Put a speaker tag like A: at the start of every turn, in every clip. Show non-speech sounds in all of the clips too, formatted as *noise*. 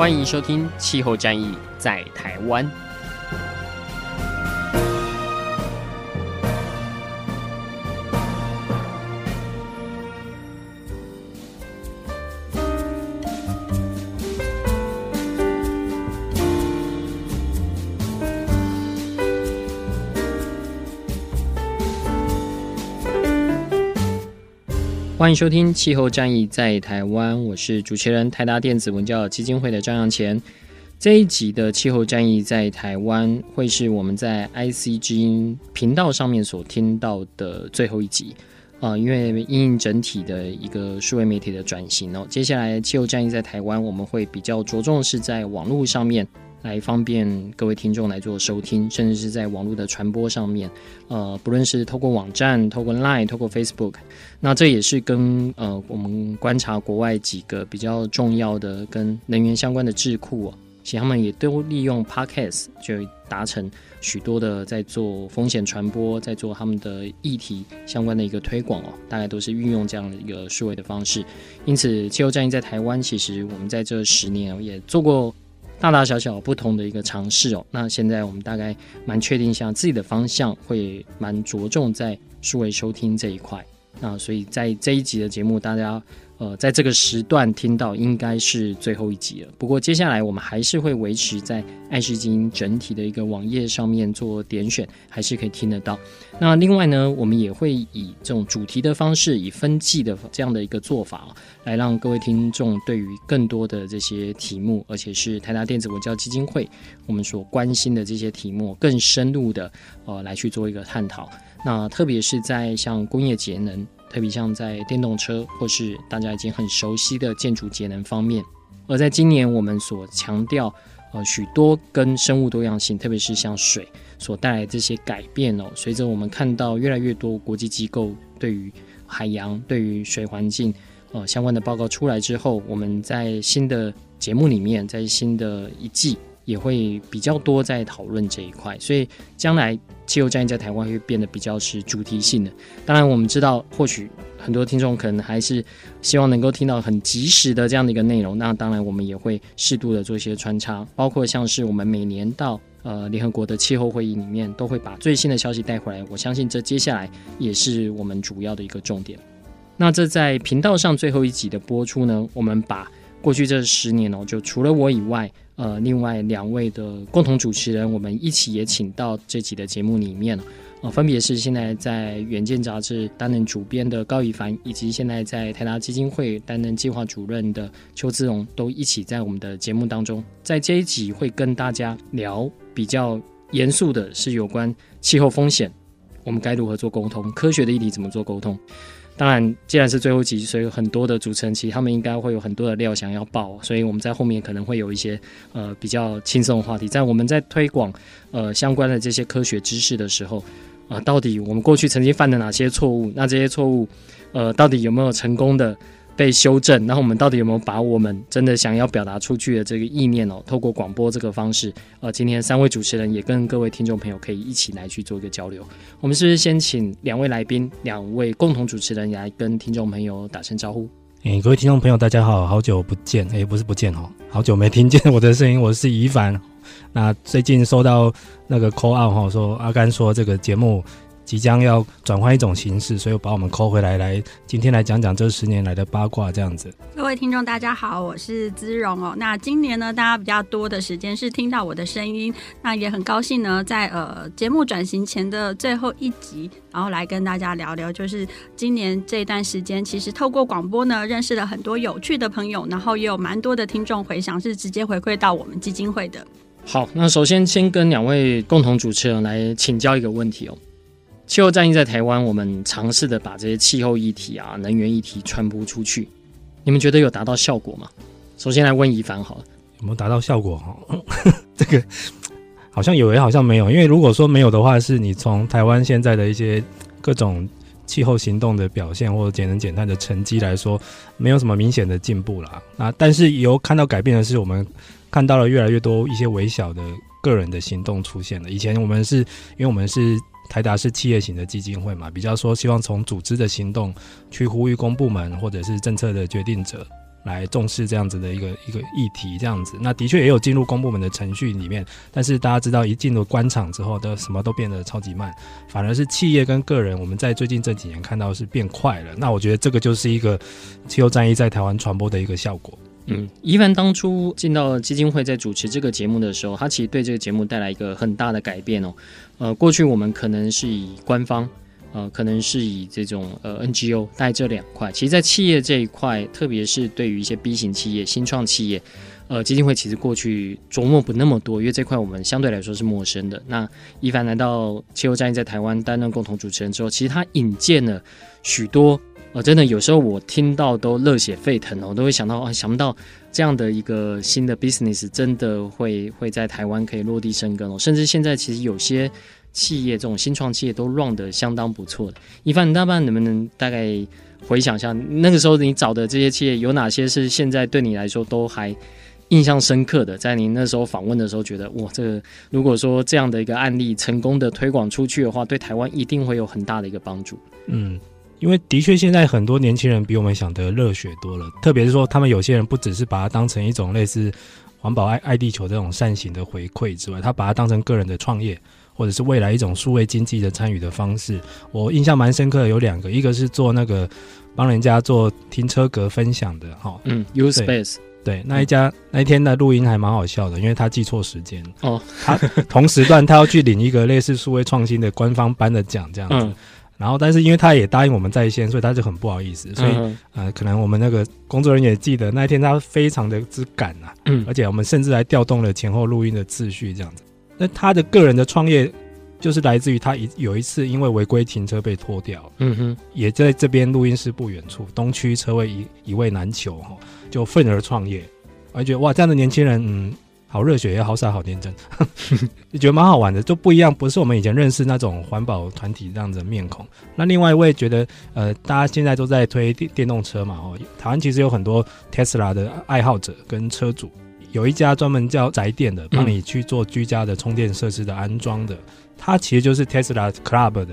A: 欢迎收听《气候战役在台湾》。欢迎收听《气候战役在台湾》，我是主持人台达电子文教基金会的张扬前。这一集的《气候战役在台湾》会是我们在 IC 之音频道上面所听到的最后一集啊，因为因应整体的一个数位媒体的转型哦，接下来《气候战役在台湾》我们会比较着重是在网络上面。来方便各位听众来做收听，甚至是在网络的传播上面，呃，不论是透过网站、透过 Line、透过 Facebook，那这也是跟呃我们观察国外几个比较重要的跟能源相关的智库哦，其实他们也都利用 Podcast 就达成许多的在做风险传播，在做他们的议题相关的一个推广哦，大概都是运用这样的一个数位的方式。因此，气候战役在台湾，其实我们在这十年也做过。大大小小不同的一个尝试哦，那现在我们大概蛮确定一下自己的方向，会蛮着重在数位收听这一块。那所以在这一集的节目，大家。呃，在这个时段听到应该是最后一集了。不过接下来我们还是会维持在爱视基金整体的一个网页上面做点选，还是可以听得到。那另外呢，我们也会以这种主题的方式，以分季的这样的一个做法，来让各位听众对于更多的这些题目，而且是台达电子文教基金会我们所关心的这些题目，更深入的呃来去做一个探讨。那特别是在像工业节能。特别像在电动车，或是大家已经很熟悉的建筑节能方面，而在今年我们所强调，呃，许多跟生物多样性，特别是像水所带来这些改变哦。随着我们看到越来越多国际机构对于海洋、对于水环境，呃，相关的报告出来之后，我们在新的节目里面，在新的一季。也会比较多在讨论这一块，所以将来气候战役在台湾会变得比较是主题性的。当然，我们知道或许很多听众可能还是希望能够听到很及时的这样的一个内容。那当然，我们也会适度的做一些穿插，包括像是我们每年到呃联合国的气候会议里面，都会把最新的消息带回来。我相信这接下来也是我们主要的一个重点。那这在频道上最后一集的播出呢，我们把过去这十年哦，就除了我以外。呃，另外两位的共同主持人，我们一起也请到这集的节目里面呃，分别是现在在《远见》杂志担任主编的高以凡，以及现在在台达基金会担任计划主任的邱姿荣，都一起在我们的节目当中。在这一集会跟大家聊比较严肃的，是有关气候风险，我们该如何做沟通，科学的议题怎么做沟通。当然，既然是最后几集，所以很多的主持人其实他们应该会有很多的料想要爆，所以我们在后面可能会有一些呃比较轻松的话题。在我们在推广呃相关的这些科学知识的时候，啊、呃，到底我们过去曾经犯了哪些错误？那这些错误，呃，到底有没有成功的？被修正，然后我们到底有没有把我们真的想要表达出去的这个意念哦，透过广播这个方式，呃，今天三位主持人也跟各位听众朋友可以一起来去做一个交流。我们是不是先请两位来宾，两位共同主持人来跟听众朋友打声招呼？
B: 诶，各位听众朋友，大家好，好久不见，诶，不是不见哦，好久没听见我的声音，我是以帆。那最近收到那个 call 哦，说阿甘说这个节目。即将要转换一种形式，所以把我们 call 回来，来今天来讲讲这十年来的八卦这样子。
C: 各位听众，大家好，我是姿荣哦。那今年呢，大家比较多的时间是听到我的声音，那也很高兴呢，在呃节目转型前的最后一集，然后来跟大家聊聊，就是今年这段时间，其实透过广播呢，认识了很多有趣的朋友，然后也有蛮多的听众回响是直接回馈到我们基金会的。
A: 好，那首先先跟两位共同主持人来请教一个问题哦。气候战役在台湾，我们尝试的把这些气候议题啊、能源议题传播出去，你们觉得有达到效果吗？首先来问宜凡好了，
B: 有没有达到效果？哈，*laughs* 这个好像有，也好像没有。因为如果说没有的话，是你从台湾现在的一些各种气候行动的表现或者节能减碳的成绩来说，没有什么明显的进步啦。那但是有看到改变的是，我们看到了越来越多一些微小的个人的行动出现了。以前我们是因为我们是。台达是企业型的基金会嘛，比较说希望从组织的行动去呼吁公部门或者是政策的决定者来重视这样子的一个一个议题，这样子。那的确也有进入公部门的程序里面，但是大家知道一进入官场之后，都什么都变得超级慢，反而是企业跟个人，我们在最近这几年看到是变快了。那我觉得这个就是一个气候战役在台湾传播的一个效果。
A: 嗯，宜凡当初进到基金会，在主持这个节目的时候，他其实对这个节目带来一个很大的改变哦。呃，过去我们可能是以官方，呃，可能是以这种呃 NGO 带这两块。其实，在企业这一块，特别是对于一些 B 型企业、新创企业，呃，基金会其实过去琢磨不那么多，因为这块我们相对来说是陌生的。那一凡来到气候战役在台湾担任共同主持人之后，其实他引荐了许多。哦，真的，有时候我听到都热血沸腾哦，我都会想到啊，想不到这样的一个新的 business 真的会会在台湾可以落地生根哦。甚至现在其实有些企业，这种新创企业都 run 得相当不错的。宜凡，你大半能不能大概回想一下，那个时候你找的这些企业有哪些是现在对你来说都还印象深刻的？在你那时候访问的时候，觉得哇，这个如果说这样的一个案例成功的推广出去的话，对台湾一定会有很大的一个帮助。
B: 嗯。因为的确，现在很多年轻人比我们想的热血多了。特别是说，他们有些人不只是把它当成一种类似环保爱爱地球这种善行的回馈之外，他把它当成个人的创业，或者是未来一种数位经济的参与的方式。我印象蛮深刻的有两个，一个是做那个帮人家做停车格分享的，哈，
A: 嗯，U-Space，
B: 对，那一家、嗯、那一天的录音还蛮好笑的，因为他记错时间
A: 哦，
B: 他同时段他要去领一个类似数位创新的官方颁的奖，这样子。嗯然后，但是因为他也答应我们在线，所以他就很不好意思。所以，嗯、呃，可能我们那个工作人员也记得那一天他非常的之赶啊，嗯，而且我们甚至还调动了前后录音的次序这样子。那他的个人的创业，就是来自于他一有一次因为违规停车被拖掉，嗯哼，也在这边录音室不远处，东区车位一一位难求哈，就愤而创业。而觉得哇，这样的年轻人，嗯。好热血，也好傻，好天真，就 *laughs* 觉得蛮好玩的，就不一样，不是我们以前认识那种环保团体这样子的面孔。那另外一位觉得，呃，大家现在都在推电电动车嘛，哦，台湾其实有很多 Tesla 的爱好者跟车主，有一家专门叫宅电的，帮你去做居家的充电设施的安装的，他其实就是 Tesla Club 的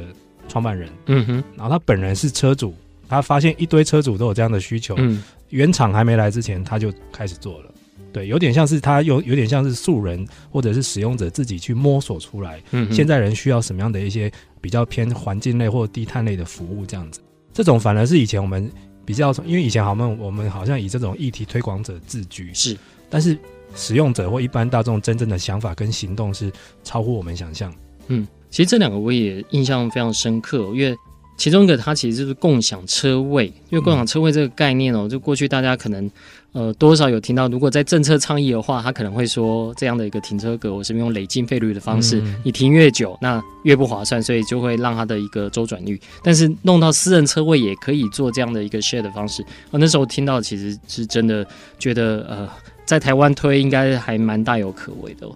B: 创办人，嗯哼，然后他本人是车主，他发现一堆车主都有这样的需求，嗯，原厂还没来之前，他就开始做了。对，有点像是他有有点像是素人或者是使用者自己去摸索出来，嗯，现在人需要什么样的一些比较偏环境类或低碳类的服务这样子，这种反而是以前我们比较，因为以前好像我们好像以这种议题推广者自居，
A: 是，
B: 但是使用者或一般大众真正的想法跟行动是超乎我们想象。
A: 嗯，其实这两个我也印象非常深刻，因为。其中一个，它其实就是共享车位，因为共享车位这个概念哦，就过去大家可能呃多少有听到，如果在政策倡议的话，他可能会说这样的一个停车格，我是用累进费率的方式，你停越久，那越不划算，所以就会让它的一个周转率。但是弄到私人车位也可以做这样的一个 share 的方式，我那时候听到其实是真的觉得呃，在台湾推应该还蛮大有可为的。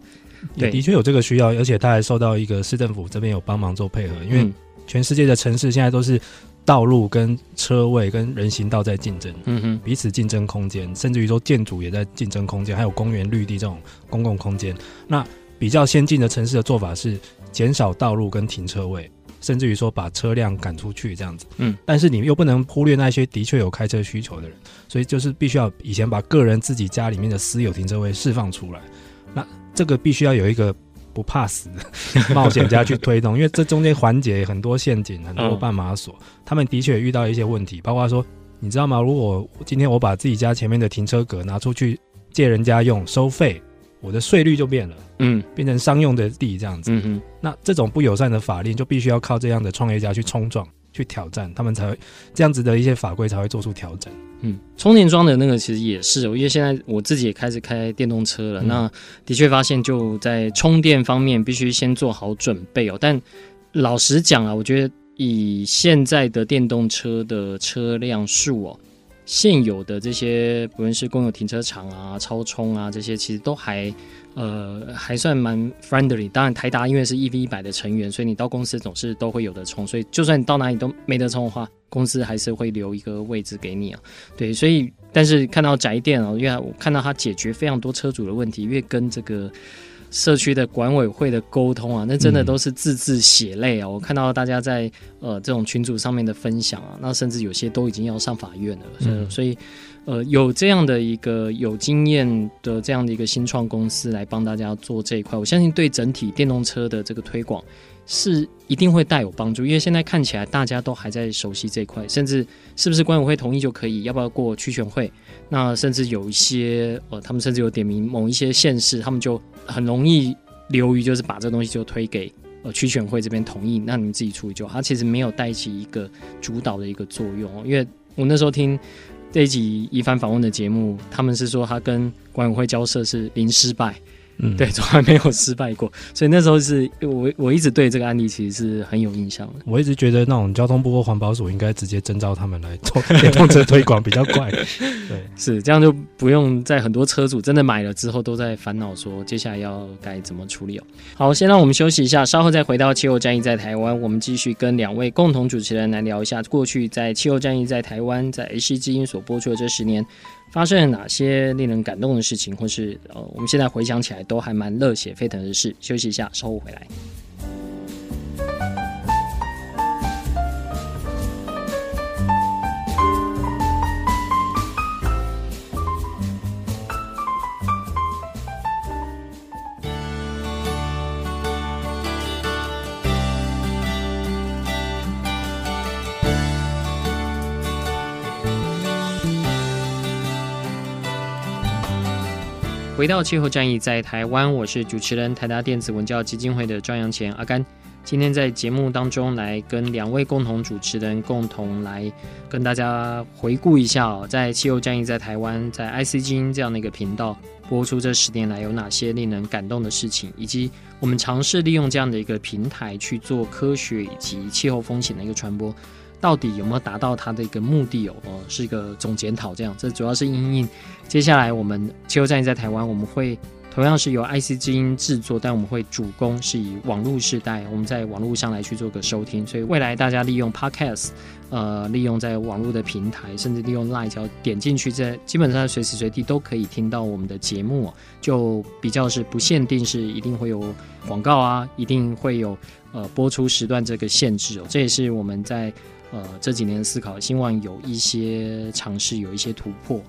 B: 对，的确有这个需要，而且他还受到一个市政府这边有帮忙做配合，因为。全世界的城市现在都是道路跟车位跟人行道在竞争，嗯哼，彼此竞争空间，甚至于说建筑也在竞争空间，还有公园绿地这种公共空间。那比较先进的城市的做法是减少道路跟停车位，甚至于说把车辆赶出去这样子，嗯。但是你又不能忽略那些的确有开车需求的人，所以就是必须要以前把个人自己家里面的私有停车位释放出来，那这个必须要有一个。不怕死的 *laughs* 冒险家去推动，因为这中间环节很多陷阱，很多绊马索，他们的确遇到一些问题，包括说，你知道吗？如果今天我把自己家前面的停车格拿出去借人家用收费，我的税率就变了，嗯，变成商用的地这样子，那这种不友善的法令就必须要靠这样的创业家去冲撞。去挑战，他们才会这样子的一些法规才会做出调整。
A: 嗯，充电桩的那个其实也是，因为现在我自己也开始开电动车了。嗯、那的确发现，就在充电方面，必须先做好准备哦。但老实讲啊，我觉得以现在的电动车的车辆数哦，现有的这些，不论是公有停车场啊、超充啊这些，其实都还呃还算蛮 friendly。当然，台达因为是 EV 一百的成员，所以你到公司总是都会有的充。所以就算你到哪里都没得充的话，公司还是会留一个位置给你啊。对，所以但是看到宅电哦，因为我看到它解决非常多车主的问题，因为跟这个。社区的管委会的沟通啊，那真的都是字字血泪啊！嗯、我看到大家在呃这种群组上面的分享啊，那甚至有些都已经要上法院了。嗯、所以，呃，有这样的一个有经验的这样的一个新创公司来帮大家做这一块，我相信对整体电动车的这个推广。是一定会带有帮助，因为现在看起来大家都还在熟悉这一块，甚至是不是管委会同意就可以，要不要过区选会？那甚至有一些呃，他们甚至有点名某一些县市，他们就很容易流于就是把这东西就推给呃区选会这边同意，那你们自己处理就好。他其实没有带起一个主导的一个作用，因为我那时候听这一集一番访问的节目，他们是说他跟管委会交涉是零失败。嗯，对，从来没有失败过，所以那时候是我我一直对这个案例其实是很有印象的。
B: 我一直觉得那种交通部或环保署应该直接征召他们来做电动车推广比较快。对，*laughs*
A: 是这样就不用在很多车主真的买了之后都在烦恼说接下来要该怎么处理哦。好，先让我们休息一下，稍后再回到气候战役在台湾，我们继续跟两位共同主持人来聊一下过去在气候战役在台湾在 AC 之音所播出的这十年。发生了哪些令人感动的事情，或是呃，我们现在回想起来都还蛮热血沸腾的事。休息一下，稍后回来。回到气候战役在台湾，我是主持人台达电子文教基金会的张扬前阿甘。今天在节目当中来跟两位共同主持人共同来跟大家回顾一下哦，在气候战役在台湾，在 IC 之音这样的一个频道播出这十年来有哪些令人感动的事情，以及我们尝试利用这样的一个平台去做科学以及气候风险的一个传播。到底有没有达到它的一个目的哦？呃，是一个总检讨这样。这主要是因应接下来我们气候战役在台湾，我们会同样是由 IC 之音制作，但我们会主攻是以网络世代，我们在网络上来去做个收听。所以未来大家利用 Podcast，呃，利用在网络的平台，甚至利用 Line，只要点进去，在基本上随时随地都可以听到我们的节目。就比较是不限定是一定会有广告啊，一定会有呃播出时段这个限制哦。这也是我们在。呃，这几年思考，希望有一些尝试，有一些突破。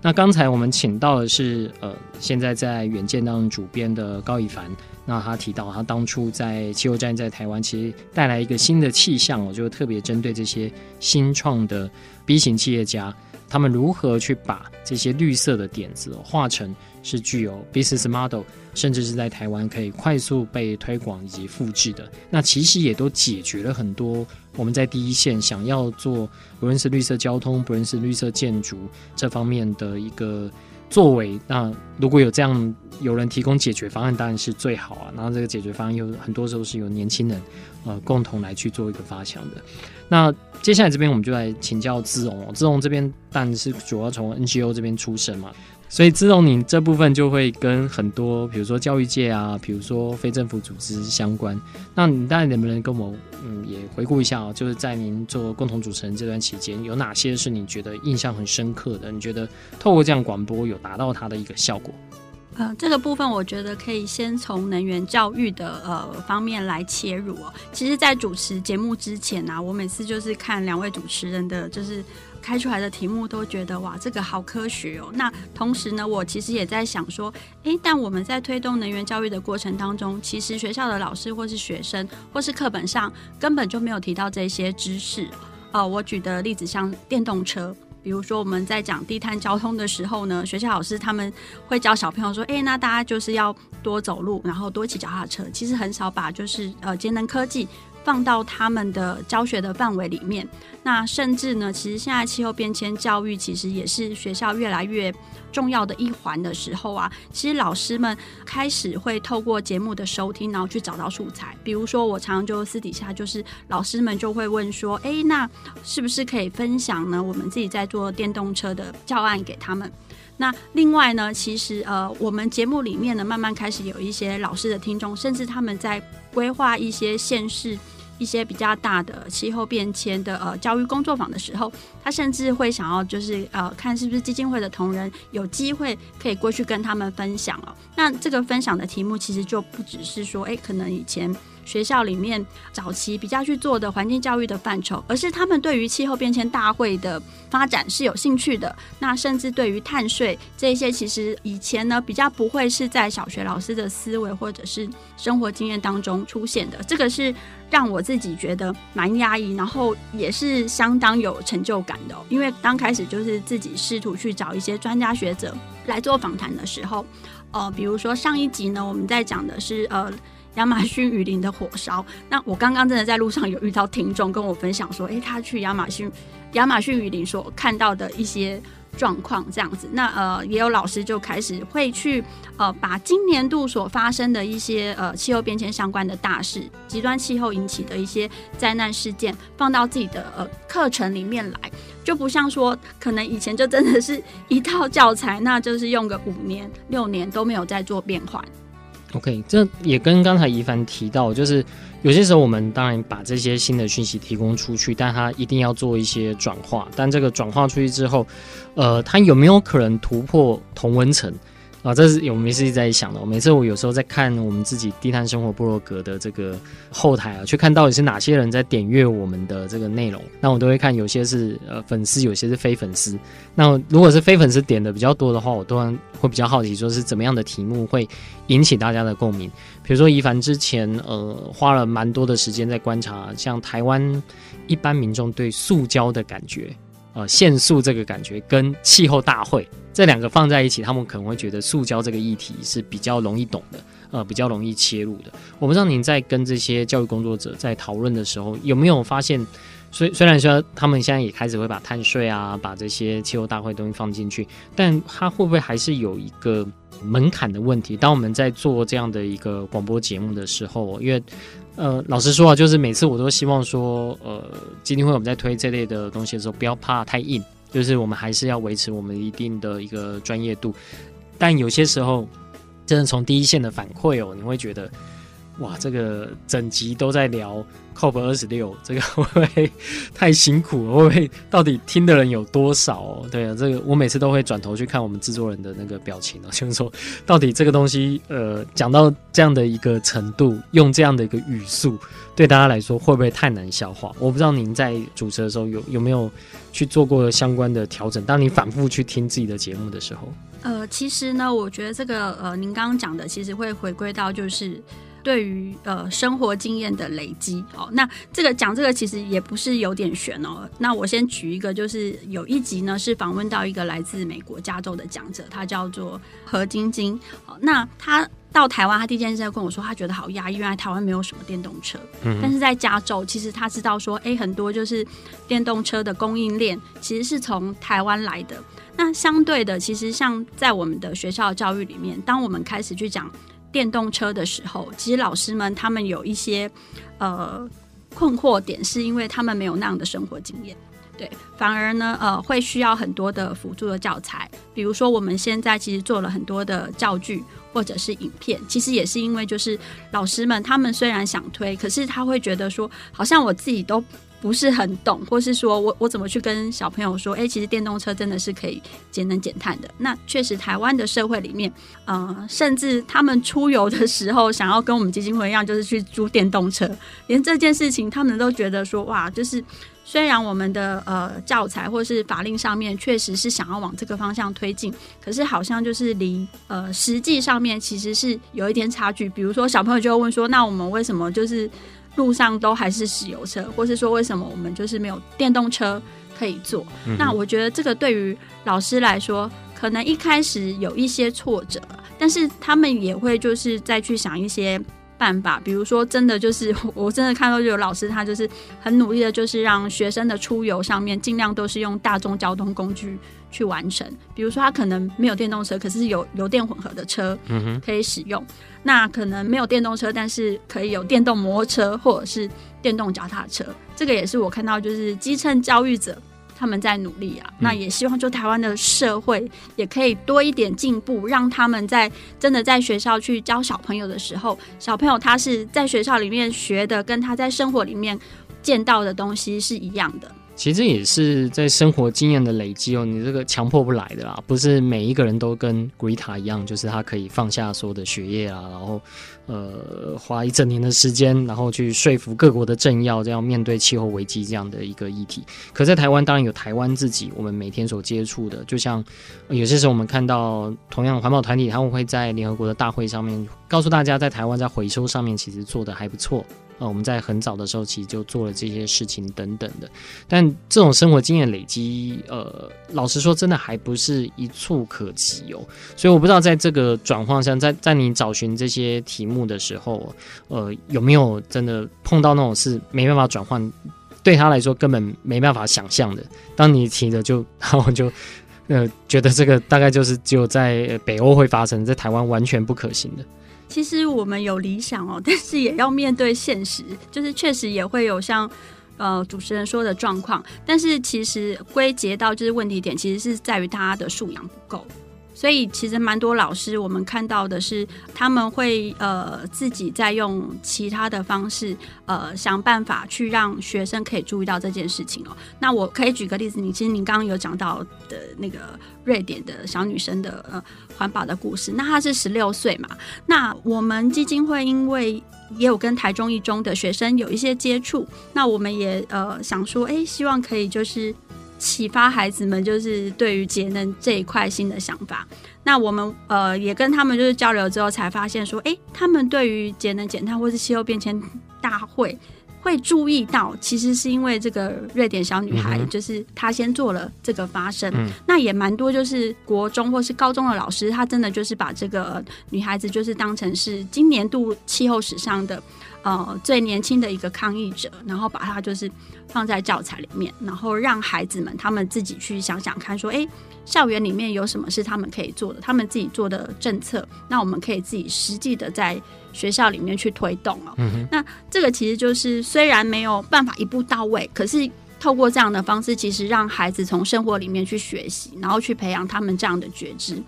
A: 那刚才我们请到的是，呃，现在在远见当主编的高以凡。那他提到，他当初在气候战在台湾，其实带来一个新的气象，我就特别针对这些新创的 B 型企业家，他们如何去把这些绿色的点子化成是具有 business model，甚至是在台湾可以快速被推广以及复制的。那其实也都解决了很多。我们在第一线想要做，不论是绿色交通，不论是绿色建筑这方面的一个作为，那如果有这样有人提供解决方案，当然是最好啊。然后这个解决方案有很多时候是由年轻人呃共同来去做一个发想的。那接下来这边我们就来请教姿蓉，姿蓉这边当然是主要从 NGO 这边出身嘛。所以，姿蓉，你这部分就会跟很多，比如说教育界啊，比如说非政府组织相关。那你大概能不能跟我们，嗯，也回顾一下哦？就是在您做共同主持人这段期间，有哪些是你觉得印象很深刻的？你觉得透过这样广播有达到它的一个效果？
C: 呃，这个部分我觉得可以先从能源教育的呃方面来切入哦。其实，在主持节目之前呢、我每次就是看两位主持人的就是。开出来的题目都觉得哇，这个好科学哦。那同时呢，我其实也在想说，诶，但我们在推动能源教育的过程当中，其实学校的老师或是学生或是课本上根本就没有提到这些知识。呃，我举的例子像电动车。比如说我们在讲低碳交通的时候呢，学校老师他们会教小朋友说，哎，那大家就是要多走路，然后多骑脚踏车。其实很少把就是呃节能科技放到他们的教学的范围里面。那甚至呢，其实现在气候变迁教育其实也是学校越来越重要的一环的时候啊，其实老师们开始会透过节目的收听，然后去找到素材。比如说，我常常就私底下就是老师们就会问说：“诶，那是不是可以分享呢？我们自己在做电动车的教案给他们。”那另外呢，其实呃，我们节目里面呢，慢慢开始有一些老师的听众，甚至他们在规划一些县市。一些比较大的气候变迁的呃教育工作坊的时候，他甚至会想要就是呃看是不是基金会的同仁有机会可以过去跟他们分享哦。那这个分享的题目其实就不只是说，哎，可能以前。学校里面早期比较去做的环境教育的范畴，而是他们对于气候变迁大会的发展是有兴趣的。那甚至对于碳税这些，其实以前呢比较不会是在小学老师的思维或者是生活经验当中出现的。这个是让我自己觉得蛮压抑，然后也是相当有成就感的。因为刚开始就是自己试图去找一些专家学者来做访谈的时候，呃，比如说上一集呢，我们在讲的是呃。亚马逊雨林的火烧，那我刚刚真的在路上有遇到听众跟我分享说，诶、他去亚马逊亚马逊雨林所看到的一些状况这样子。那呃，也有老师就开始会去呃，把今年度所发生的一些呃气候变迁相关的大事、极端气候引起的一些灾难事件，放到自己的呃课程里面来，就不像说可能以前就真的是一套教材，那就是用个五年六年都没有再做变换。
A: OK，这也跟刚才一凡提到，就是有些时候我们当然把这些新的讯息提供出去，但它一定要做一些转化。但这个转化出去之后，呃，它有没有可能突破同温层？啊，这是我们一直在想的。每次我有时候在看我们自己低碳生活部落格的这个后台啊，去看到底是哪些人在点阅我们的这个内容，那我都会看，有些是呃粉丝，有些是非粉丝。那如果是非粉丝点的比较多的话，我当然会比较好奇，说是怎么样的题目会引起大家的共鸣。比如说一凡之前呃花了蛮多的时间在观察，像台湾一般民众对塑胶的感觉。呃，限塑这个感觉跟气候大会这两个放在一起，他们可能会觉得塑胶这个议题是比较容易懂的，呃，比较容易切入的。我不知道您在跟这些教育工作者在讨论的时候，有没有发现，虽虽然说他们现在也开始会把碳税啊，把这些气候大会东西放进去，但他会不会还是有一个门槛的问题？当我们在做这样的一个广播节目的时候，因为。呃，老实说啊，就是每次我都希望说，呃，基金会我们在推这类的东西的时候，不要怕太硬，就是我们还是要维持我们一定的一个专业度。但有些时候，真的从第一线的反馈哦，你会觉得，哇，这个整集都在聊。COP 二十六，这个 *laughs* 会不会太辛苦了？会不会到底听的人有多少？对啊，这个我每次都会转头去看我们制作人的那个表情哦，*laughs* 就是说到底这个东西，呃，讲到这样的一个程度，用这样的一个语速，对大家来说会不会太难消化？我不知道您在主持的时候有有没有去做过相关的调整？当你反复去听自己的节目的时候，
C: 呃，其实呢，我觉得这个呃，您刚刚讲的其实会回归到就是。对于呃生活经验的累积，哦，那这个讲这个其实也不是有点悬哦。那我先举一个，就是有一集呢是访问到一个来自美国加州的讲者，他叫做何晶晶。哦，那他到台湾，他第一件事跟我说，他觉得好压抑，因为台湾没有什么电动车。嗯，但是在加州，其实他知道说，哎，很多就是电动车的供应链其实是从台湾来的。那相对的，其实像在我们的学校教育里面，当我们开始去讲。电动车的时候，其实老师们他们有一些呃困惑点，是因为他们没有那样的生活经验，对，反而呢呃会需要很多的辅助的教材，比如说我们现在其实做了很多的教具或者是影片，其实也是因为就是老师们他们虽然想推，可是他会觉得说好像我自己都。不是很懂，或是说我我怎么去跟小朋友说？哎，其实电动车真的是可以节能减碳的。那确实，台湾的社会里面，呃，甚至他们出游的时候，想要跟我们基金会一样，就是去租电动车，连这件事情他们都觉得说，哇，就是虽然我们的呃教材或是法令上面确实是想要往这个方向推进，可是好像就是离呃实际上面其实是有一点差距。比如说小朋友就会问说，那我们为什么就是？路上都还是石油车，或是说为什么我们就是没有电动车可以坐？嗯、那我觉得这个对于老师来说，可能一开始有一些挫折，但是他们也会就是再去想一些办法，比如说真的就是 *laughs* 我真的看到就有老师他就是很努力的，就是让学生的出游上面尽量都是用大众交通工具去完成。比如说他可能没有电动车，可是有油电混合的车可以使用。嗯、那可能没有电动车，但是可以有电动摩托车或者是电动脚踏车。这个也是我看到就是基层教育者。他们在努力啊，那也希望就台湾的社会也可以多一点进步，让他们在真的在学校去教小朋友的时候，小朋友他是在学校里面学的，跟他在生活里面见到的东西是一样的。
A: 其实也是在生活经验的累积哦，你这个强迫不来的啦，不是每一个人都跟 Greta 一样，就是他可以放下所有的学业啊，然后呃花一整年的时间，然后去说服各国的政要，这样面对气候危机这样的一个议题。可在台湾，当然有台湾自己我们每天所接触的，就像有些时候我们看到同样环保团体，他们会在联合国的大会上面告诉大家，在台湾在回收上面其实做的还不错。呃，我们在很早的时候其实就做了这些事情等等的，但这种生活经验累积，呃，老实说，真的还不是一触可及哦。所以我不知道在这个转换上，在在你找寻这些题目的时候，呃，有没有真的碰到那种是没办法转换，对他来说根本没办法想象的。当你提的就，*laughs* 然后就呃觉得这个大概就是只有在北欧会发生，在台湾完全不可行的。
C: 其实我们有理想哦，但是也要面对现实，就是确实也会有像呃主持人说的状况，但是其实归结到就是问题点，其实是在于他的素养不够。所以其实蛮多老师，我们看到的是他们会呃自己在用其他的方式呃想办法去让学生可以注意到这件事情哦。那我可以举个例子，你其实你刚刚有讲到的那个瑞典的小女生的呃环保的故事，那她是十六岁嘛？那我们基金会因为也有跟台中一中的学生有一些接触，那我们也呃想说，哎，希望可以就是。启发孩子们就是对于节能这一块新的想法。那我们呃也跟他们就是交流之后，才发现说，哎，他们对于节能减碳或是气候变迁大会会注意到，其实是因为这个瑞典小女孩，就是她先做了这个发声。嗯、那也蛮多就是国中或是高中的老师，他真的就是把这个女孩子就是当成是今年度气候史上的。呃，最年轻的一个抗议者，然后把他就是放在教材里面，然后让孩子们他们自己去想想看，说，哎，校园里面有什么是他们可以做的，他们自己做的政策，那我们可以自己实际的在学校里面去推动哦。嗯。那这个其实就是虽然没有办法一步到位，可是透过这样的方式，其实让孩子从生活里面去学习，然后去培养他们这样的觉知。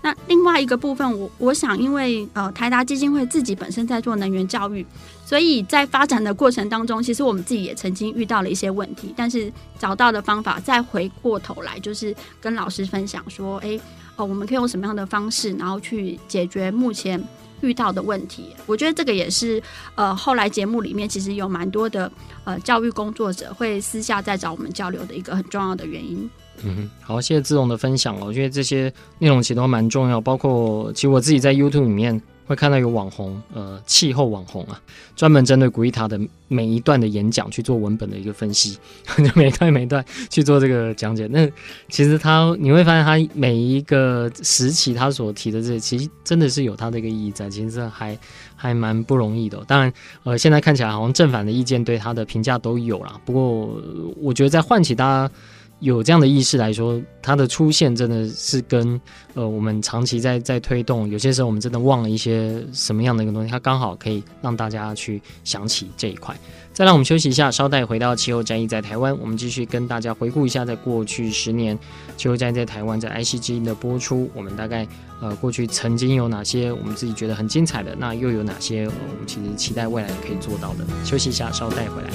C: 那另外一个部分，我我想，因为呃台达基金会自己本身在做能源教育，所以在发展的过程当中，其实我们自己也曾经遇到了一些问题，但是找到的方法，再回过头来就是跟老师分享说，哎，哦，我们可以用什么样的方式，然后去解决目前遇到的问题。我觉得这个也是呃后来节目里面其实有蛮多的呃教育工作者会私下在找我们交流的一个很重要的原因。
A: 嗯，好，谢谢志龙的分享哦。我觉得这些内容其实都蛮重要，包括其实我自己在 YouTube 里面会看到有网红，呃，气候网红啊，专门针对古伊塔的每一段的演讲去做文本的一个分析，*laughs* 就每段每段去做这个讲解。那其实他你会发现，他每一个时期他所提的这些，其实真的是有他的一个意义在，其实还还蛮不容易的。当然，呃，现在看起来好像正反的意见对他的评价都有啦。不过，我觉得在唤起大家。有这样的意识来说，它的出现真的是跟呃我们长期在在推动，有些时候我们真的忘了一些什么样的一个东西，它刚好可以让大家去想起这一块。再让我们休息一下，稍待回到气候战役在台湾，我们继续跟大家回顾一下，在过去十年气候战役在台湾在 ICG 的播出，我们大概呃过去曾经有哪些我们自己觉得很精彩的，那又有哪些我们其实期待未来可以做到的？休息一下，稍待回来。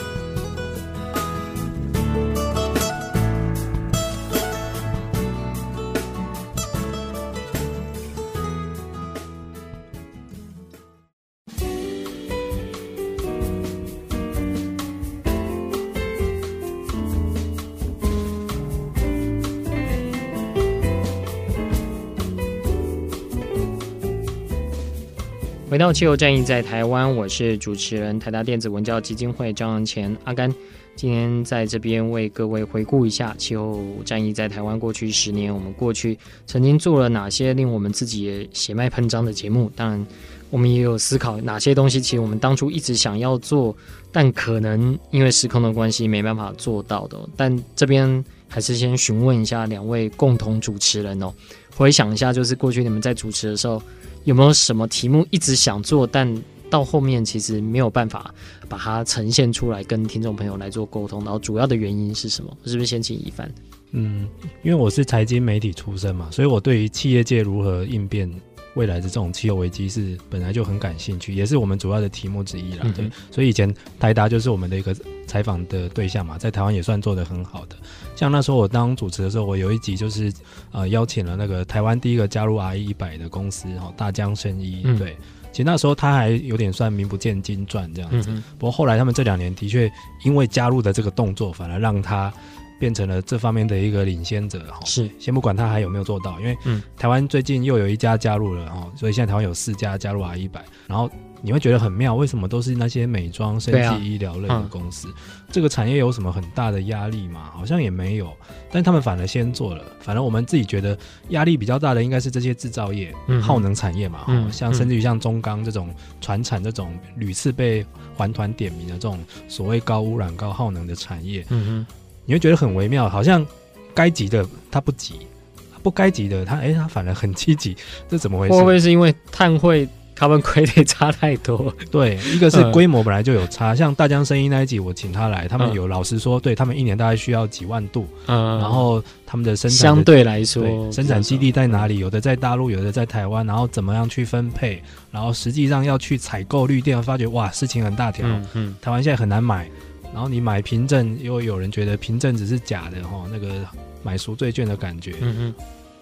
A: 回到气候战役在台湾，我是主持人台达电子文教基金会张扬前阿甘，今天在这边为各位回顾一下气候战役在台湾过去十年，我们过去曾经做了哪些令我们自己血脉喷张的节目？当然，我们也有思考哪些东西，其实我们当初一直想要做，但可能因为时空的关系没办法做到的。但这边还是先询问一下两位共同主持人哦，回想一下，就是过去你们在主持的时候，有没有什么题目一直想做，但到后面其实没有办法把它呈现出来，跟听众朋友来做沟通，然后主要的原因是什么？是不是先请一帆？
B: 嗯，因为我是财经媒体出身嘛，所以我对于企业界如何应变。未来的这种气候危机是本来就很感兴趣，也是我们主要的题目之一啦。嗯、对，所以以前台达就是我们的一个采访的对象嘛，在台湾也算做得很好的。像那时候我当主持的时候，我有一集就是呃邀请了那个台湾第一个加入 RE 一百的公司哦，大江生医。嗯、对，其实那时候他还有点算名不见经传这样子。嗯、不过后来他们这两年的确因为加入的这个动作，反而让他。变成了这方面的一个领先者哈，是先不管他还有没有做到，因为台湾最近又有一家加入了哈，所以现在台湾有四家加入 RE 一百，然后你会觉得很妙，为什么都是那些美妆、生技、医疗类的公司？啊嗯、这个产业有什么很大的压力吗？好像也没有，但他们反而先做了。反而我们自己觉得压力比较大的应该是这些制造业、嗯、耗能产业嘛，嗯、像甚至于像中钢这种船产这种屡次被环团点名的这种所谓高污染、高耗能的产业，嗯你会觉得很微妙，好像该急的他不急，不该急的他，哎、欸，他反而很积极，*laughs* 这怎么回事？会不
A: 会是因为碳汇他们亏得差太多？
B: 对，一个是规模本来就有差，嗯、像大江生意那一集，我请他来，他们有老实说，对他们一年大概需要几万度，嗯，然后他们的生产的
A: 相对来说
B: 对，生产基地在哪里？有的在大陆，有的在台湾，然后怎么样去分配？然后实际上要去采购绿电，发觉哇，事情很大条，嗯，嗯台湾现在很难买。然后你买凭证，又有人觉得凭证只是假的哈，那个买赎罪券的感觉。嗯嗯，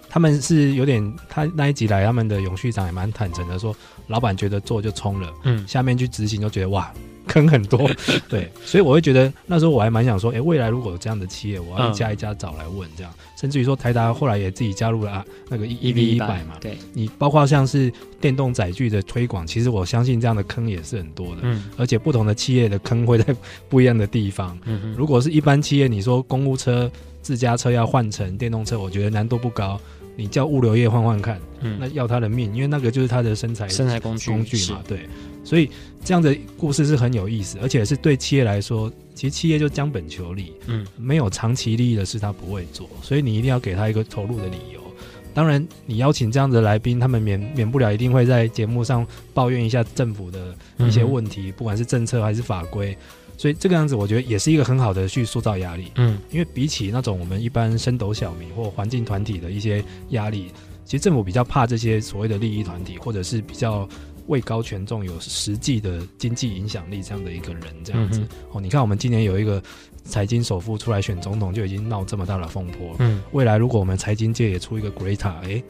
B: 他们是有点，他那一集来，他们的永续长也蛮坦诚的说，老板觉得做就冲了，嗯，下面去执行就觉得哇。坑很多，*laughs* 对，所以我会觉得那时候我还蛮想说，哎、欸，未来如果有这样的企业，我要一家一家找来问，这样，嗯、甚至于说台达后来也自己加入了啊那个 EV 一百嘛，对，你包括像是电动载具的推广，其实我相信这样的坑也是很多的，嗯，而且不同的企业的坑会在不一样的地方，嗯哼，如果是一般企业，你说公务车、自家车要换成电动车，我觉得难度不高。你叫物流业换换看，嗯，那要他的命，因为那个就是他的生财
A: 生财工具
B: 工具嘛，对，所以这样的故事是很有意思，而且是对企业来说，其实企业就将本求利，嗯，没有长期利益的事他不会做，所以你一定要给他一个投入的理由。当然，你邀请这样的来宾，他们免免不了一定会在节目上抱怨一下政府的一些问题，嗯、不管是政策还是法规。所以这个样子，我觉得也是一个很好的去塑造压力。嗯，因为比起那种我们一般升斗小民或环境团体的一些压力，其实政府比较怕这些所谓的利益团体，或者是比较位高权重、有实际的经济影响力这样的一个人这样子。嗯、哦，你看我们今年有一个财经首富出来选总统，就已经闹这么大的风波。嗯，未来如果我们财经界也出一个 Greta，哎，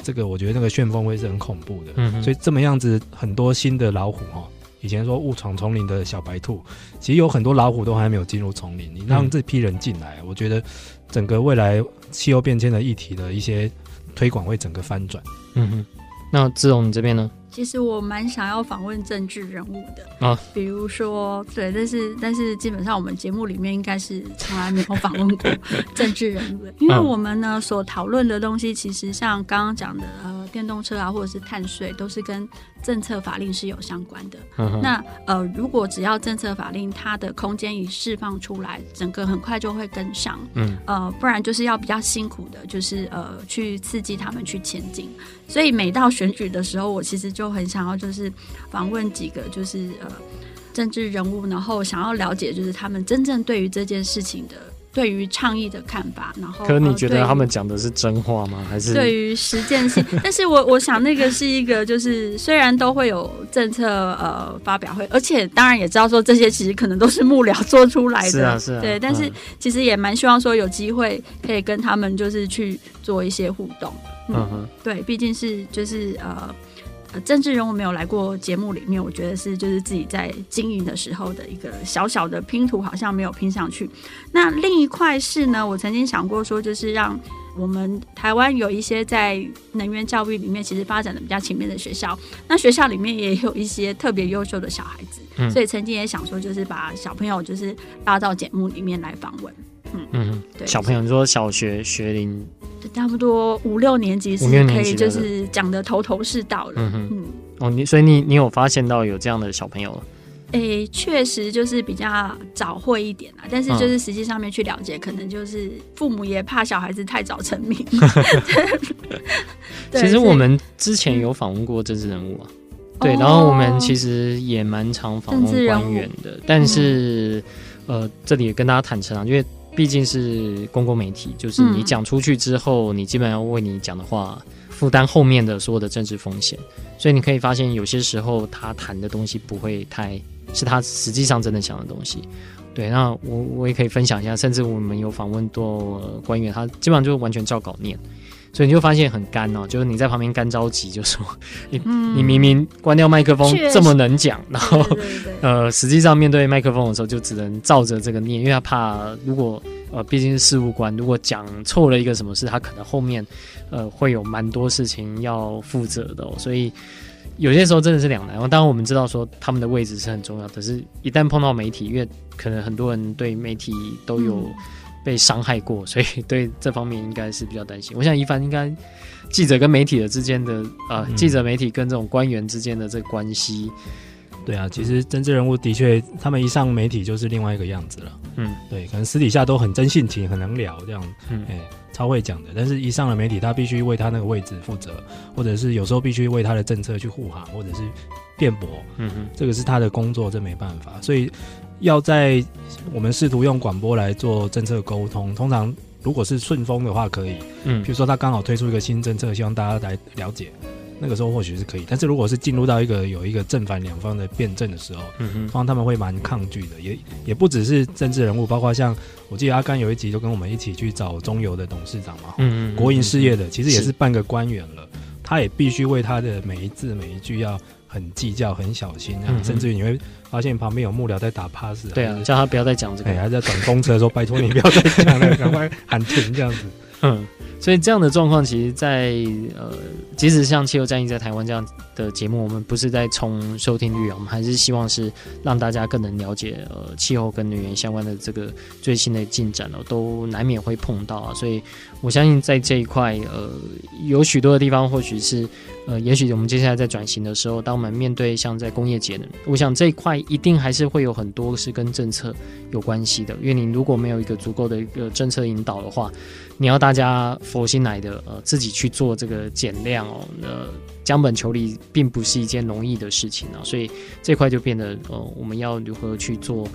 B: 这个我觉得那个旋风会是很恐怖的。嗯，所以这么样子很多新的老虎哈。以前说误闯丛林的小白兔，其实有很多老虎都还没有进入丛林。你让这批人进来，嗯、我觉得整个未来气候变迁的议题的一些推广会整个翻转。嗯
A: 哼，那志荣你这边呢？
C: 其实我蛮想要访问政治人物的啊，比如说对，但是但是基本上我们节目里面应该是从来没有访问过政治人物的，因为我们呢所讨论的东西，其实像刚刚讲的呃电动车啊，或者是碳税，都是跟政策法令是有相关的。那呃，如果只要政策法令它的空间一释放出来，整个很快就会跟上。嗯，呃，不然就是要比较辛苦的，就是呃去刺激他们去前进。所以每到选举的时候，我其实就很想要就是访问几个就是呃政治人物，然后想要了解就是他们真正对于这件事情的对于倡议的看法。然后，
A: 可你觉得他们讲的是真话吗？还是
C: 对于实践性？*laughs* 但是我我想那个是一个就是虽然都会有政策呃发表会，而且当然也知道说这些其实可能都是幕僚做出来的，
A: 是啊是啊。
C: 对，但是其实也蛮希望说有机会可以跟他们就是去做一些互动。嗯哼，对，毕竟是就是呃呃，政治人物没有来过节目里面，我觉得是就是自己在经营的时候的一个小小的拼图，好像没有拼上去。那另一块是呢，我曾经想过说，就是让我们台湾有一些在能源教育里面其实发展的比较前面的学校，那学校里面也有一些特别优秀的小孩子，嗯，所以曾经也想说，就是把小朋友就是拉到节目里面来访问。嗯嗯，对，
A: 小朋友，你说小学学龄，
C: 差不多五六年级是可以，就是讲的头头是道了。嗯哼，嗯，
A: 哦，你所以你你有发现到有这样的小朋友了？
C: 诶、欸，确实就是比较早会一点啦，但是就是实际上面去了解，嗯、可能就是父母也怕小孩子太早成名。*laughs*
A: 其实我们之前有访问过政治人物啊，嗯、对，然后我们其实也蛮常访问官员的，但是、嗯、呃，这里也跟大家坦诚啊，因为毕竟是公共媒体，就是你讲出去之后，你基本上要为你讲的话负担后面的所有的政治风险，所以你可以发现有些时候他谈的东西不会太。是他实际上真的想的东西，对。那我我也可以分享一下，甚至我们有访问过官员，他基本上就完全照稿念，所以你就发现很干哦，就是你在旁边干着急，就说你、嗯、你明明关掉麦克风这么能讲，然后呃，实际上面对麦克风的时候就只能照着这个念，因为他怕如果呃毕竟是事务官，如果讲错了一个什么事，他可能后面呃会有蛮多事情要负责的、哦，所以。有些时候真的是两难。当然，我们知道说他们的位置是很重要，可是，一旦碰到媒体，因为可能很多人对媒体都有被伤害过，所以对这方面应该是比较担心。我想，一凡应该记者跟媒体的之间的啊、呃，记者媒体跟这种官员之间的这关系，
B: 对啊，其实政治人物的确，他们一上媒体就是另外一个样子了。嗯，对，可能私底下都很真性情，很能聊这样。嗯，哎。超会讲的，但是一上了媒体，他必须为他那个位置负责，或者是有时候必须为他的政策去护航，或者是辩驳。嗯哼，这个是他的工作，这没办法。所以要在我们试图用广播来做政策沟通，通常如果是顺风的话，可以。嗯，比如说他刚好推出一个新政策，希望大家来了解。那个时候或许是可以，但是如果是进入到一个有一个正反两方的辩证的时候，嗯哼，通常他们会蛮抗拒的，也也不只是政治人物，包括像我记得阿甘有一集就跟我们一起去找中油的董事长嘛，嗯嗯，国营事业的，其实也是半个官员了，他也必须为他的每一字每一句要很计较、很小心，甚至于你会发现旁边有幕僚在打 pass，
A: 对啊，叫他不要再讲这个，
B: 还在等公车的时候，拜托你不要再讲了，*laughs* 赶快喊停这样子，
A: 嗯。所以这样的状况，其实在，呃，即使像《气候战役在台湾》这样的节目，我们不是在冲收听率啊，我们还是希望是让大家更能了解呃气候跟能源相关的这个最新的进展哦，都难免会碰到啊。所以我相信在这一块，呃，有许多的地方，或许是呃，也许我们接下来在转型的时候，当我们面对像在工业节能，我想这一块一定还是会有很多是跟政策有关系的，因为你如果没有一个足够的一个政策引导的话。你要大家佛心来的，呃，自己去做这个减量哦，那，将本求利并不是一件容易的事情啊，所以这块就变得，呃，我们要如何去做？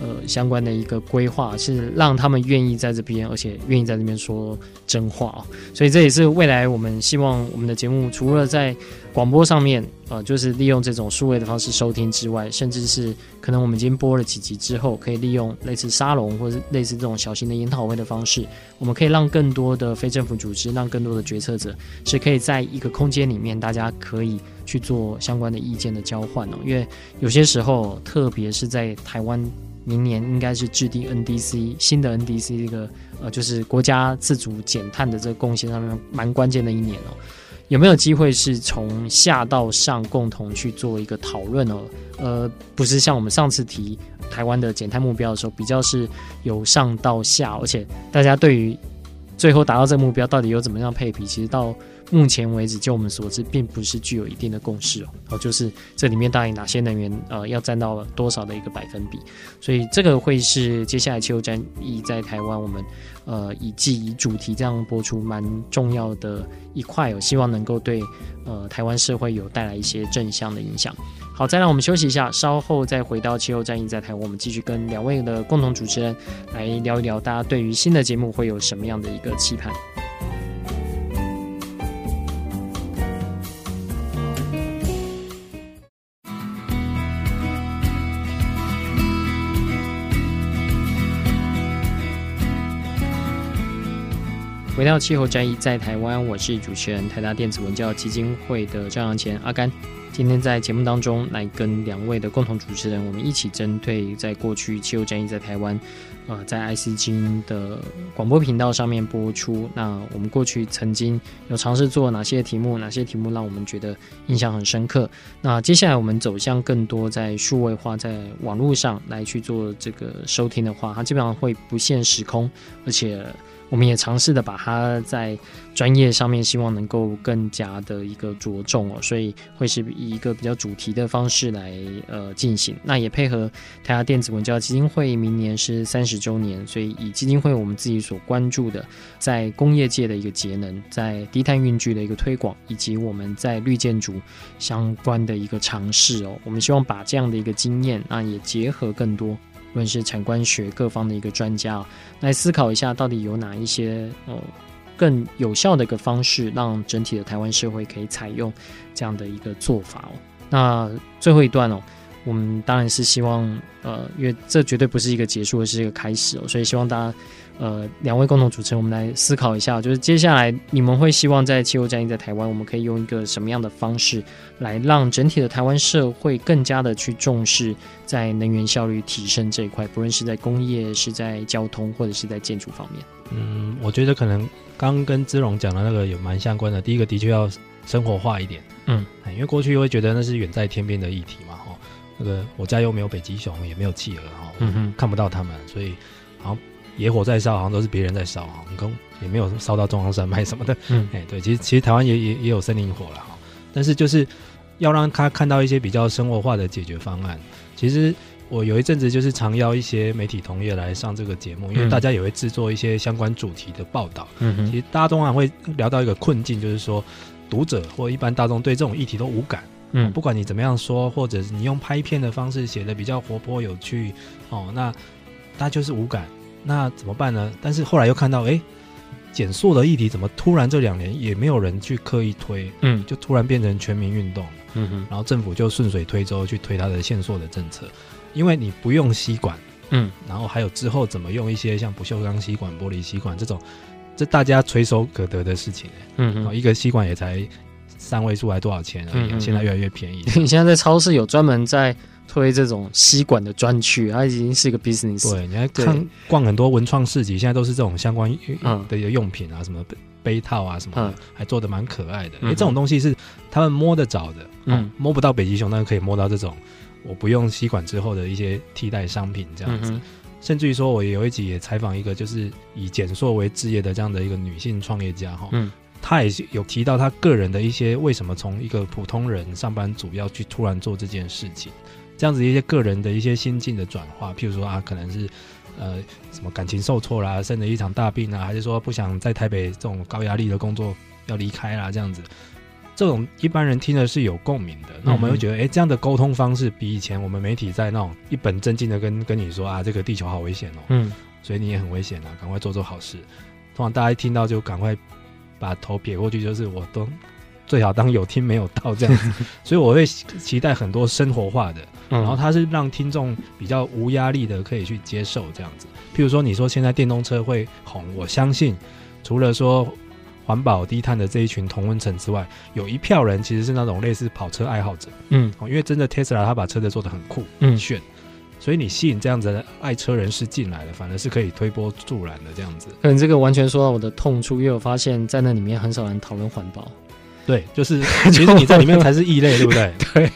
A: 呃，相关的一个规划是让他们愿意在这边，而且愿意在这边说真话哦。所以这也是未来我们希望我们的节目除了在广播上面，呃，就是利用这种数位的方式收听之外，甚至是可能我们已经播了几集之后，可以利用类似沙龙或者类似这种小型的研讨会的方式，我们可以让更多的非政府组织，让更多的决策者是可以在一个空间里面，大家可以去做相关的意见的交换哦。因为有些时候，特别是在台湾。明年应该是制定 NDC 新的 NDC 这个呃，就是国家自主减碳的这个贡献上面蛮关键的一年哦。有没有机会是从下到上共同去做一个讨论哦？呃，不是像我们上次提台湾的减碳目标的时候，比较是由上到下，而且大家对于最后达到这个目标到底有怎么样配比，其实到。目前为止，就我们所知，并不是具有一定的共识哦。哦，就是这里面到底哪些能源呃要占到多少的一个百分比，所以这个会是接下来气候战役在台湾我们呃以季以主题这样播出蛮重要的一块哦，希望能够对呃台湾社会有带来一些正向的影响。好，再让我们休息一下，稍后再回到气候战役在台湾，我们继续跟两位的共同主持人来聊一聊，大家对于新的节目会有什么样的一个期盼。回到气候战役在台湾，我是主持人台达电子文教基金会的张扬前阿甘。今天在节目当中来跟两位的共同主持人，我们一起针对在过去气候战役在台湾，呃，在 IC 之音的广播频道上面播出。那我们过去曾经有尝试做哪些题目？哪些题目让我们觉得印象很深刻？那接下来我们走向更多在数位化，在网络上来去做这个收听的话，它基本上会不限时空，而且。我们也尝试的把它在专业上面，希望能够更加的一个着重哦，所以会是以一个比较主题的方式来呃进行。那也配合台达电子文教基金会明年是三十周年，所以以基金会我们自己所关注的，在工业界的一个节能，在低碳运具的一个推广，以及我们在绿建筑相关的一个尝试哦，我们希望把这样的一个经验，那也结合更多。无论是产官学各方的一个专家来思考一下，到底有哪一些呃更有效的一个方式，让整体的台湾社会可以采用这样的一个做法哦。那最后一段哦，我们当然是希望呃，因为这绝对不是一个结束，而是一个开始哦，所以希望大家。呃，两位共同主持人，我们来思考一下，就是接下来你们会希望在气候战役在台湾，我们可以用一个什么样的方式来让整体的台湾社会更加的去重视在能源效率提升这一块，不论是在工业、是在交通或者是在建筑方面。
B: 嗯，我觉得可能刚跟姿蓉讲的那个有蛮相关的。第一个的确要生活化一点，嗯，因为过去会觉得那是远在天边的议题嘛，哈，那个我家又没有北极熊，也没有企鹅，哈，嗯哼，看不到他们，所以好像。野火在烧，好像都是别人在烧哈，你看也没有烧到中央山脉什么的。嗯，*laughs* 哎，对，其实其实台湾也也也有森林火了哈，但是就是要让他看到一些比较生活化的解决方案。其实我有一阵子就是常邀一些媒体同业来上这个节目，因为大家也会制作一些相关主题的报道。嗯，其实大家通常会聊到一个困境，就是说读者或一般大众对这种议题都无感。嗯，不管你怎么样说，或者是你用拍片的方式写的比较活泼有趣，哦，那他就是无感。那怎么办呢？但是后来又看到，哎，减塑的议题怎么突然这两年也没有人去刻意推，嗯，就突然变成全民运动，嗯哼，然后政府就顺水推舟去推它的限塑的政策，因为你不用吸管，嗯，然后还有之后怎么用一些像不锈钢吸管、玻璃吸管这种，这大家垂手可得的事情，嗯哼，一个吸管也才三位数还多少钱而已，嗯，现在越来越便宜。
A: 你 *laughs* 现在在超市有专门在。推这种吸管的专区，它已经是一个 business。
B: 对，你还看逛很多文创市集，现在都是这种相关的一个用品啊，嗯、什么杯套啊什么的，嗯、还做的蛮可爱的。因为、嗯、这种东西是他们摸得着的，嗯，哦、摸不到北极熊，但是可以摸到这种我不用吸管之后的一些替代商品，这样子。嗯、甚至于说，我有一集也采访一个就是以减塑为职业的这样的一个女性创业家，哈，嗯，她也是有提到她个人的一些为什么从一个普通人上班族要去突然做这件事情。这样子一些个人的一些心境的转化，譬如说啊，可能是呃什么感情受挫啦，生了一场大病啊，还是说不想在台北这种高压力的工作要离开啦，这样子，这种一般人听的是有共鸣的。那我们会觉得，哎、欸，这样的沟通方式比以前我们媒体在那种一本正经的跟跟你说啊，这个地球好危险哦，嗯，所以你也很危险啊，赶快做做好事。通常大家一听到就赶快把头撇过去，就是我都。最好当有听没有到这样子，*laughs* 所以我会期待很多生活化的，然后它是让听众比较无压力的可以去接受这样子。譬如说，你说现在电动车会红，我相信除了说环保低碳的这一群同温层之外，有一票人其实是那种类似跑车爱好者，嗯，因为真的 Tesla 他把车子做的很酷、很炫，所以你吸引这样子的爱车人士进来了，反而是可以推波助澜的这样子。
A: 可能这个完全说到我的痛处，因为我发现在那里面很少人讨论环保。
B: 对，就是 *laughs* 其实你在里面才是异类，对不对？*laughs*
A: 对，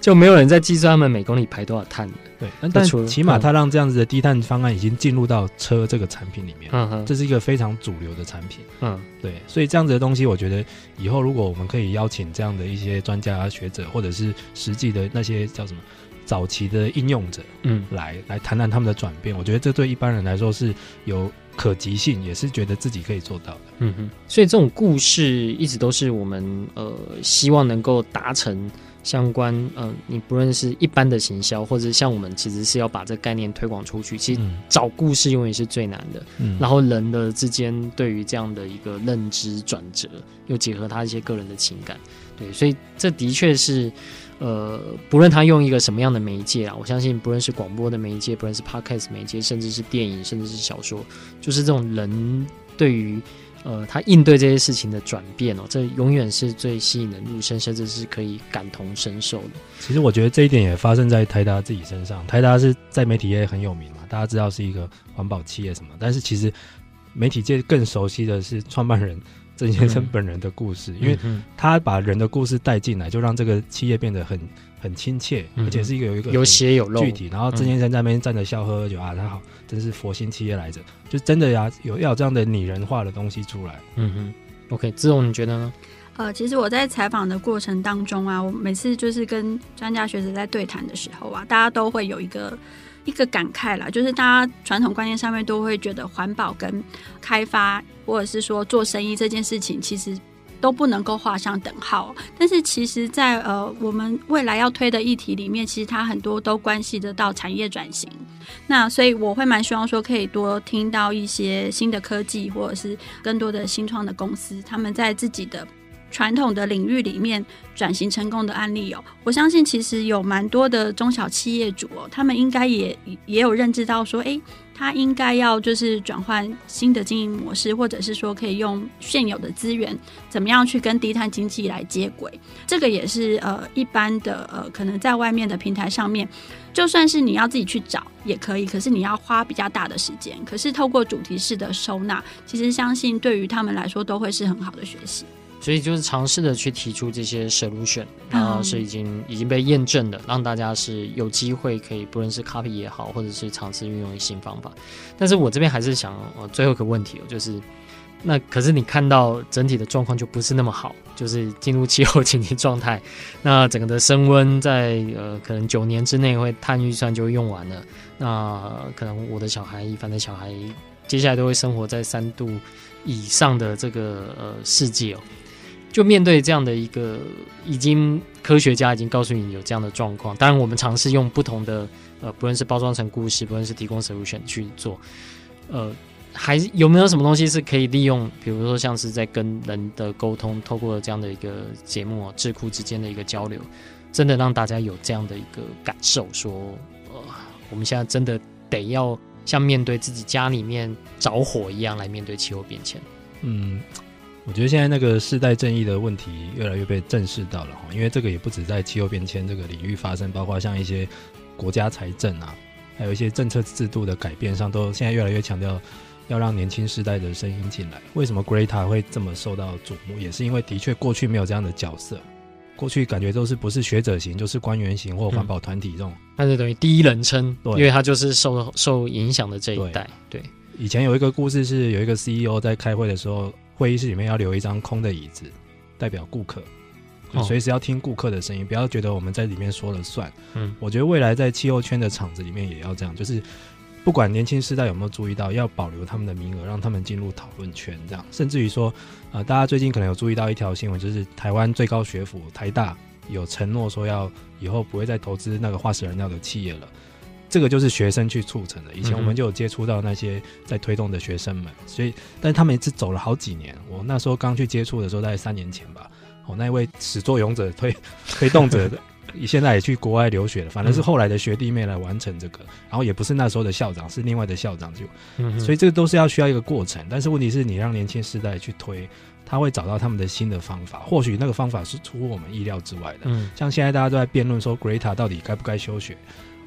A: 就没有人在计算他们每公里排多少碳。
B: 对，但起码他让这样子的低碳方案已经进入到车这个产品里面，这是一个非常主流的产品。嗯，对，所以这样子的东西，我觉得以后如果我们可以邀请这样的一些专家学者，或者是实际的那些叫什么早期的应用者，嗯，来来谈谈他们的转变，我觉得这对一般人来说是有。可及性也是觉得自己可以做到的，
A: 嗯哼，所以这种故事一直都是我们呃希望能够达成相关，嗯、呃，你不论是一般的行销，或者像我们其实是要把这个概念推广出去，其实找故事永远是最难的，嗯，然后人的之间对于这样的一个认知转折，又结合他一些个人的情感，对，所以这的确是。呃，不论他用一个什么样的媒介啊，我相信不论是广播的媒介，不论是 podcast 媒介，甚至是电影，甚至是小说，就是这种人对于呃，他应对这些事情的转变哦，这永远是最吸引人入胜，甚至是可以感同身受的。
B: 其实我觉得这一点也发生在台达自己身上。台达是在媒体业很有名嘛，大家知道是一个环保企业什么，但是其实媒体界更熟悉的是创办人郑先生本人的故事，嗯、因为他把人的故事带进来，就让这个企业变得很。很亲切，而且是一个有一个
A: 有血有肉
B: 具体。然后郑先生在那边站着笑喝喝酒啊，他好，真是佛心企业来着，就真的呀，有要有这样的拟人化的东西出来。
A: 嗯哼，OK，志荣你觉得呢？
C: 呃，其实我在采访的过程当中啊，我每次就是跟专家学者在对谈的时候啊，大家都会有一个一个感慨啦，就是大家传统观念上面都会觉得环保跟开发或者是说做生意这件事情，其实。都不能够画上等号，但是其实在，呃我们未来要推的议题里面，其实它很多都关系得到产业转型。那所以我会蛮希望说，可以多听到一些新的科技，或者是更多的新创的公司，他们在自己的传统的领域里面转型成功的案例哦。我相信其实有蛮多的中小企业主哦，他们应该也也有认知到说，诶。他应该要就是转换新的经营模式，或者是说可以用现有的资源，怎么样去跟低碳经济来接轨？这个也是呃一般的呃可能在外面的平台上面，就算是你要自己去找也可以，可是你要花比较大的时间。可是透过主题式的收纳，其实相信对于他们来说都会是很好的学习。
A: 所以就是尝试的去提出这些 solution，然后是已经已经被验证的，让大家是有机会可以不论是 copy 也好，或者是尝试运用一新方法。但是我这边还是想，我最后一个问题哦就是，那可是你看到整体的状况就不是那么好，就是进入气候紧急状态，那整个的升温在呃可能九年之内会碳预算就会用完了，那可能我的小孩，反正小孩接下来都会生活在三度以上的这个呃世界哦。就面对这样的一个，已经科学家已经告诉你有这样的状况，当然我们尝试用不同的呃，不论是包装成故事，不论是提供 solution 去做，呃，还有没有什么东西是可以利用？比如说像是在跟人的沟通，透过这样的一个节目，智库之间的一个交流，真的让大家有这样的一个感受，说，呃，我们现在真的得要像面对自己家里面着火一样来面对气候变迁。
B: 嗯。我觉得现在那个世代正义的问题越来越被正视到了哈，因为这个也不止在气候变迁这个领域发生，包括像一些国家财政啊，还有一些政策制度的改变上，都现在越来越强调要让年轻世代的声音进来。为什么 Greta 会这么受到瞩目？也是因为的确过去没有这样的角色，过去感觉都是不是学者型，就是官员型或环保团体这种，
A: 那就等于第一人称，对，因为他就是受受影响的这一代。对，对，
B: 以前有一个故事是有一个 CEO 在开会的时候。会议室里面要留一张空的椅子，代表顾客，随时要听顾客的声音，不要觉得我们在里面说了算。嗯，我觉得未来在气候圈的场子里面也要这样，就是不管年轻世代有没有注意到，要保留他们的名额，让他们进入讨论圈，这样。甚至于说，呃，大家最近可能有注意到一条新闻，就是台湾最高学府台大有承诺说要以后不会再投资那个化石燃料的企业了。这个就是学生去促成的。以前我们就有接触到那些在推动的学生们，所以，但是他们一直走了好几年。我那时候刚去接触的时候，大概三年前吧。哦，那一位始作俑者、推 *laughs* 推动者，*laughs* 现在也去国外留学了。反正是后来的学弟妹来完成这个，然后也不是那时候的校长，是另外的校长就。所以这个都是要需要一个过程。但是问题是你让年轻世代去推，他会找到他们的新的方法。或许那个方法是出乎我们意料之外的。嗯，像现在大家都在辩论说，Greta 到底该不该休学？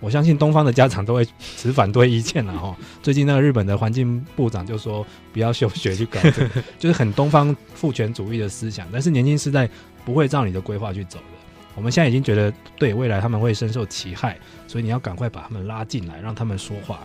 B: 我相信东方的家长都会持反对意见了哈。*laughs* 最近那个日本的环境部长就说不要休学去搞这个，*laughs* 就是很东方父权主义的思想。但是年轻世代不会照你的规划去走的。我们现在已经觉得对未来他们会深受其害，所以你要赶快把他们拉进来，让他们说话。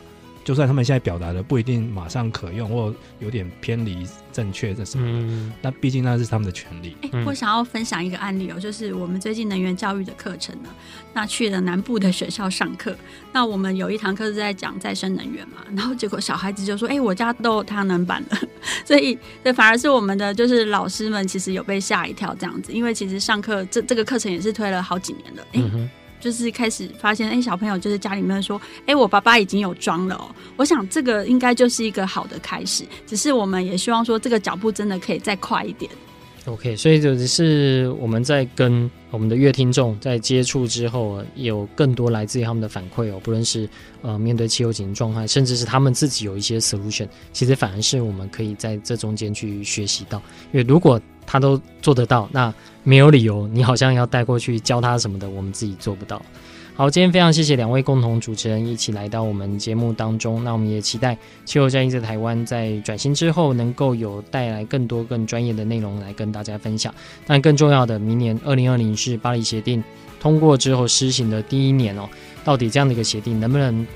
B: 就算他们现在表达的不一定马上可用，或有点偏离正确这什么的，嗯、那毕竟那是他们的权利。
C: 我想要分享一个案例哦，就是我们最近能源教育的课程呢，那去了南部的学校上课，那我们有一堂课是在讲再生能源嘛，然后结果小孩子就说：“哎、欸，我家都有太阳能板了。*laughs* ”所以，这反而是我们的就是老师们其实有被吓一跳这样子，因为其实上课这这个课程也是推了好几年了。欸嗯就是开始发现，哎、小朋友就是家里面说，哎、我爸爸已经有装了哦。我想这个应该就是一个好的开始，只是我们也希望说，这个脚步真的可以再快一点。
A: OK，所以就是我们在跟我们的乐听众在接触之后，有更多来自于他们的反馈哦，不论是呃面对气候紧急状态，甚至是他们自己有一些 solution，其实反而是我们可以在这中间去学习到。因为如果他都做得到，那没有理由你好像要带过去教他什么的，我们自己做不到。好，今天非常谢谢两位共同主持人一起来到我们节目当中。那我们也期待气候战役在台湾在转型之后，能够有带来更多更专业的内容来跟大家分享。但更重要的，明年二零二零是巴黎协定通过之后施行的第一年哦。到底这样的一个协定能不能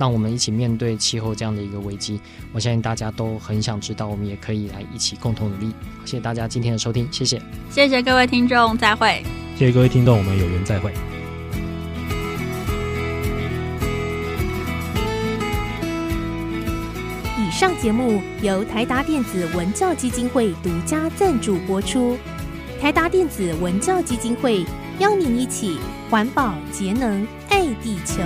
A: 让我们一起面对气候这样的一个危机？我相信大家都很想知道，我们也可以来一起共同努力。谢谢大家今天的收听，谢谢，
C: 谢谢各位听众，再会。
B: 谢谢各位听众，我们有缘再会。
D: 以上节目由台达电子文教基金会独家赞助播出。台达电子文教基金会邀您一起环保节能爱地球。